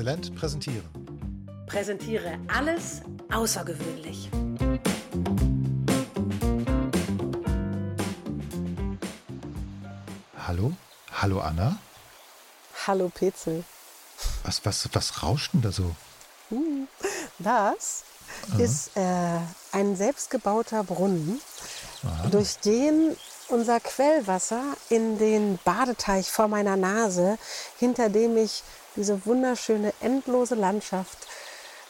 Exzellent präsentieren. Präsentiere alles außergewöhnlich. Hallo? Hallo Anna? Hallo Petzel. Was, was, was rauscht denn da so? Das ist äh, ein selbstgebauter Brunnen, durch den unser Quellwasser in den Badeteich vor meiner Nase, hinter dem ich diese wunderschöne endlose Landschaft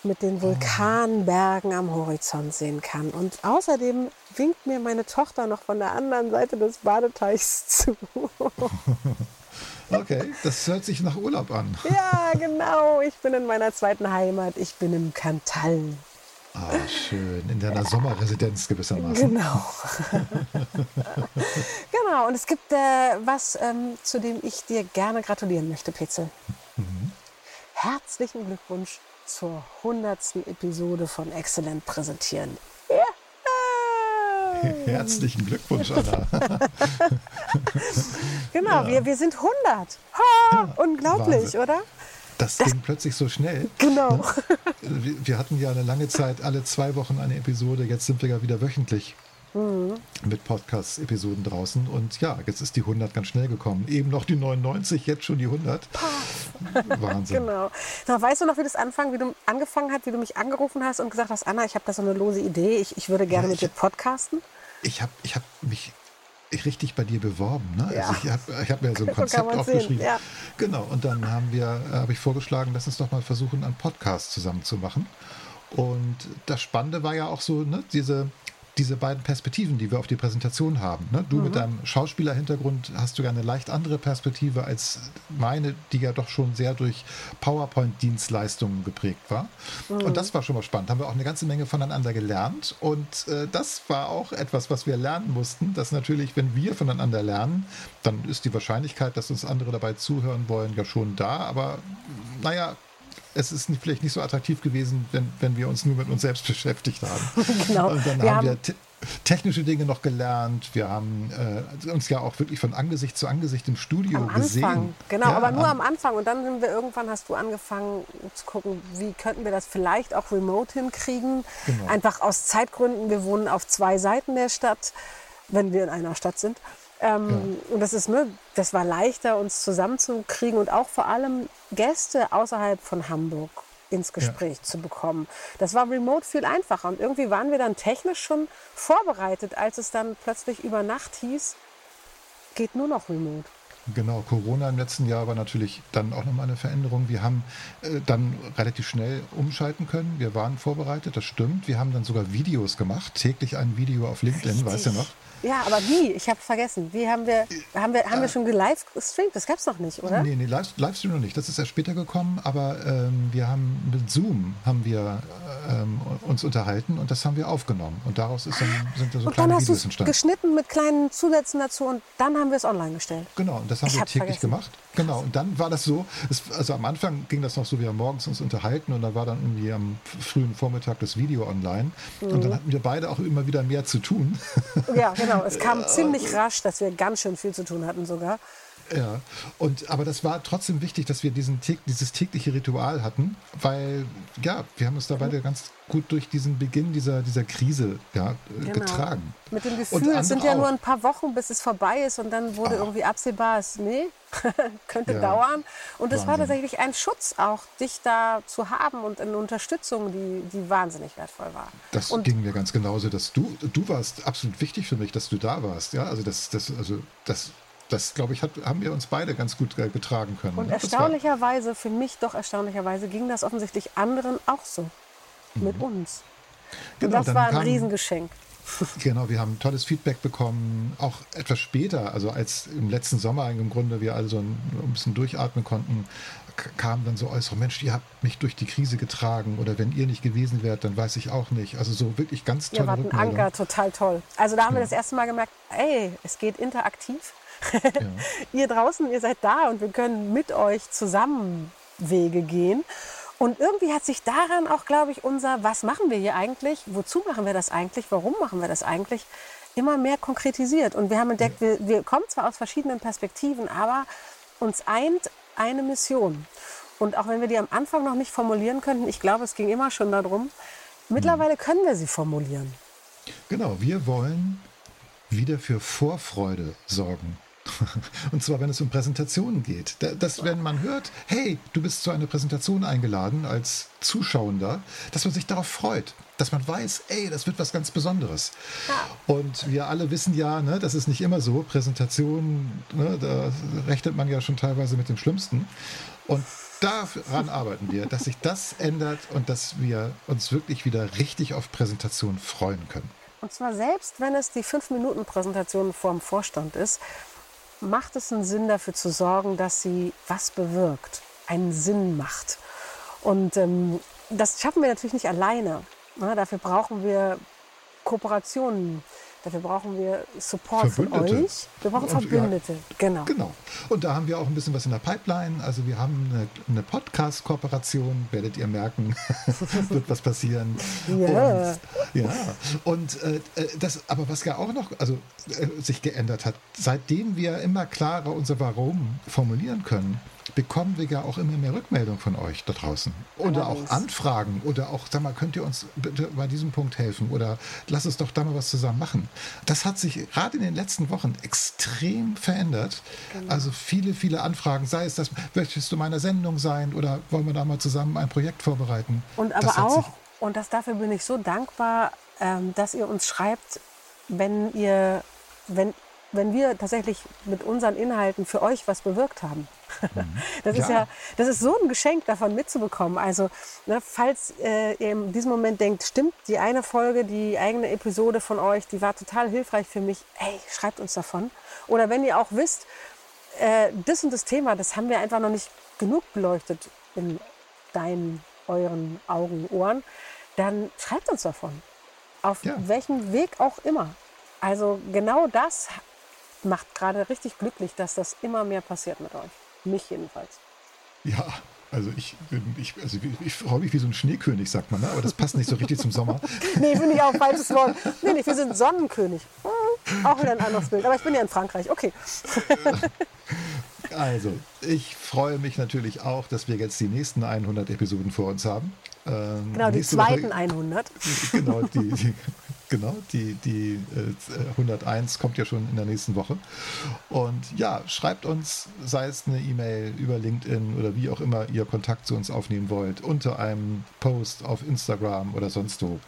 mit den Vulkanbergen am Horizont sehen kann. Und außerdem winkt mir meine Tochter noch von der anderen Seite des Badeteichs zu. Okay, das hört sich nach Urlaub an. ja, genau. Ich bin in meiner zweiten Heimat. Ich bin im Kantal. Ah, schön. In deiner Sommerresidenz gewissermaßen. Genau. genau. Und es gibt äh, was, ähm, zu dem ich dir gerne gratulieren möchte, Petzel. Herzlichen Glückwunsch zur 100. Episode von Exzellent präsentieren. Ja. Herzlichen Glückwunsch, Anna. Genau, Ja. wir, wir sind 100. Ha, unglaublich, Wahnsinn. oder? Das ging plötzlich so schnell. Genau. Wir, wir hatten ja eine lange Zeit alle zwei Wochen eine Episode. Jetzt sind wir ja wieder wöchentlich Mhm. mit Podcast-Episoden draußen. Und ja, jetzt ist die 100 ganz schnell gekommen. Eben noch die 99, jetzt schon die 100. Wahnsinn. Genau. So, weißt du noch, wie das anfang, wie du angefangen hat, wie du mich angerufen hast und gesagt hast, Anna, ich habe da so eine lose Idee, ich, ich würde gerne Ja, mit ich- dir podcasten? Ich habe ich hab mich richtig bei dir beworben. Ne? Ja. Also ich habe ich hab mir so ein So Konzept sehen, aufgeschrieben. ja. Genau, und dann haben wir, habe ich vorgeschlagen, lass uns doch mal versuchen, einen Podcast zusammen zu machen. Und das Spannende war ja auch so, ne, diese, diese beiden Perspektiven, die wir auf die Präsentation haben. Ne? Du Mhm. mit deinem Schauspielerhintergrund hast du ja eine leicht andere Perspektive als meine, die ja doch schon sehr durch PowerPoint-Dienstleistungen geprägt war. Mhm. Und das war schon mal spannend. Haben wir auch eine ganze Menge voneinander gelernt. Und äh, das war auch etwas, was wir lernen mussten, dass natürlich, wenn wir voneinander lernen, dann ist die Wahrscheinlichkeit, dass uns andere dabei zuhören wollen, ja schon da. Aber naja, es ist nicht, vielleicht nicht so attraktiv gewesen, wenn, wenn wir uns nur mit uns selbst beschäftigt haben. Genau. Und dann Wir haben, haben- wir te technische Dinge noch gelernt. Wir haben äh, uns ja auch wirklich von Angesicht zu Angesicht im Studio gesehen. genau, Ja, aber nur am- am Anfang. Und dann sind wir irgendwann, hast du angefangen zu gucken, wie könnten wir das vielleicht auch remote hinkriegen. Genau. Einfach aus Zeitgründen. Wir wohnen auf zwei Seiten der Stadt, wenn wir in einer Stadt sind. Ähm, Und das ist, ne, das war leichter, uns zusammenzukriegen und auch vor allem Gäste außerhalb von Hamburg ins Gespräch zu bekommen. Das war remote viel einfacher. Und irgendwie waren wir dann technisch schon vorbereitet, als es dann plötzlich über Nacht hieß, geht nur noch remote. Genau, Corona im letzten Jahr war natürlich dann auch nochmal eine Veränderung. Wir haben äh, dann relativ schnell umschalten können. Wir waren vorbereitet, das stimmt. Wir haben dann sogar Videos gemacht, täglich ein Video auf LinkedIn, weißt du noch? Ja, aber wie? Ich habe vergessen. Wie haben wir, haben wir, haben wir schon live gestreamt? Das gab's noch nicht, oder? Nee, nee, Live- Livestream noch nicht. Das ist erst später gekommen, aber ähm, wir haben mit Zoom haben wir ähm, uns unterhalten und das haben wir aufgenommen. Und daraus ist dann, sind da so Und kleine dann Videos es entstanden. geschnitten mit kleinen Zusätzen dazu und dann haben wir es online gestellt. Genau, und das haben Ich wir täglich vergessen. gemacht. Genau, und dann war das so, es, also am Anfang ging das noch so, wir haben morgens uns unterhalten und dann war dann irgendwie am frühen Vormittag das Video online. Und Mhm. dann hatten wir beide auch immer wieder mehr zu tun. Ja, genau. Es kam ziemlich rasch, dass wir ganz schön viel zu tun hatten sogar. Ja, und, aber das war trotzdem wichtig, dass wir diesen, dieses tägliche Ritual hatten, weil, ja, wir haben uns da beide ganz gut durch diesen Beginn dieser, dieser Krise ja, äh, getragen. Genau. Mit dem Gefühl, es sind ja auch. nur ein paar Wochen, bis es vorbei ist und dann wurde irgendwie absehbar, es, nee, könnte Ja. dauern. Und es war tatsächlich ein Schutz auch, dich da zu haben und eine Unterstützung, die, die wahnsinnig wertvoll war. Das und ging mir ganz genauso, dass du, du warst absolut wichtig für mich, dass du da warst. Ja, also das, das, also das, das glaube ich, hat, haben wir uns beide ganz gut äh, getragen können. Und ne? Das erstaunlicherweise, für mich doch erstaunlicherweise, ging das offensichtlich anderen auch so. Mit uns. Und Genau, das dann war ein Riesengeschenk. Genau, wir haben tolles Feedback bekommen, auch etwas später, also als im letzten Sommer im Grunde wir also ein, ein bisschen durchatmen konnten, kamen dann so äußere Mensch, ihr habt mich durch die Krise getragen oder wenn ihr nicht gewesen wärt, dann weiß ich auch nicht. Also so wirklich ganz Ihr tolle wart ein. Anker, total toll. Also da haben wir das erste Mal gemerkt, ey, es geht interaktiv. ihr draußen, ihr seid da und wir können mit euch zusammen Wege gehen. Und irgendwie hat sich daran auch, glaube ich, unser, was machen wir hier eigentlich, wozu machen wir das eigentlich, warum machen wir das eigentlich, immer mehr konkretisiert. Und wir haben entdeckt, wir, wir kommen zwar aus verschiedenen Perspektiven, aber uns eint eine Mission. Und auch wenn wir die am Anfang noch nicht formulieren könnten, ich glaube, es ging immer schon darum, mittlerweile können wir sie formulieren. Genau, wir wollen wieder für Vorfreude sorgen. Und zwar, wenn es um Präsentationen geht. Dass, wenn man hört, hey, du bist zu einer Präsentation eingeladen als Zuschauender, dass man sich darauf freut. Dass man weiß, ey, das wird was ganz Besonderes. Und wir alle wissen ja, ne, das ist nicht immer so. Präsentationen, ne, da rechnet man ja schon teilweise mit dem Schlimmsten. Und daran arbeiten wir, dass sich das ändert und dass wir uns wirklich wieder richtig auf Präsentationen freuen können. Und zwar selbst, wenn es die 5-Minuten-Präsentation vor dem Vorstand ist, macht es einen Sinn dafür zu sorgen, dass sie was bewirkt, einen Sinn macht. Und ähm, das schaffen wir natürlich nicht alleine. Ne? Dafür brauchen wir Kooperationen Dafür brauchen wir Support von euch. Wir brauchen Verbündete, ja, genau. Genau. Und da haben wir auch ein bisschen was in der Pipeline. Also wir haben eine, eine Podcast-Kooperation, werdet ihr merken, wird was passieren. Ja. Und, ja. Und äh, äh, das, aber was ja auch noch, also äh, sich geändert hat, seitdem wir immer klarer unser Warum formulieren können, bekommen wir ja auch immer mehr Rückmeldung von euch da draußen. Oder auch Anfragen. Oder auch, sag mal, könnt ihr uns bitte bei diesem Punkt helfen? Oder lass uns doch da mal was zusammen machen. Das hat sich gerade in den letzten Wochen extrem verändert. Genau. Also viele, viele Anfragen, sei es das, möchtest du meiner Sendung sein oder wollen wir da mal zusammen ein Projekt vorbereiten? Und aber auch, und das dafür bin ich so dankbar, ähm, dass ihr uns schreibt, wenn ihr, wenn wenn wir tatsächlich mit unseren Inhalten für euch was bewirkt haben. Mhm. Das ist ja. ja, das ist so ein Geschenk davon mitzubekommen. Also, ne, falls äh, ihr in diesem Moment denkt, stimmt, die eine Folge, die eigene Episode von euch, die war total hilfreich für mich, hey, schreibt uns davon. Oder wenn ihr auch wisst, äh, das und das Thema, das haben wir einfach noch nicht genug beleuchtet in deinen, euren Augen, Ohren, dann schreibt uns davon. Auf ja. welchem Weg auch immer. Also genau das macht gerade richtig glücklich, dass das immer mehr passiert mit euch. Mich jedenfalls. Ja, also ich, ich, also ich freue mich wie so ein Schneekönig, sagt man, ne? aber das passt nicht so richtig zum Sommer. nee, finde ich auch falsches Wort. Nee, nee, wir sind Sonnenkönig. Hm, auch wieder ein anderes Bild, aber ich bin ja in Frankreich, okay. also, ich freue mich natürlich auch, dass wir jetzt die nächsten 100 Episoden vor uns haben. Ähm, genau, die zweiten Woche, 100. Genau, die, die Genau, die, die äh, 101 kommt ja schon in der nächsten Woche. Und ja, schreibt uns, sei es eine E-Mail über LinkedIn oder wie auch immer ihr Kontakt zu uns aufnehmen wollt, unter einem Post auf Instagram oder sonst wo.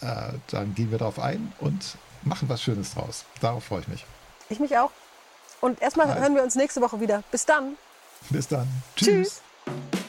Äh, dann gehen wir darauf ein und machen was Schönes draus. Darauf freue ich mich. Ich mich auch. Und erstmal also. hören wir uns nächste Woche wieder. Bis dann. Bis dann. Tschüss. Tschüss.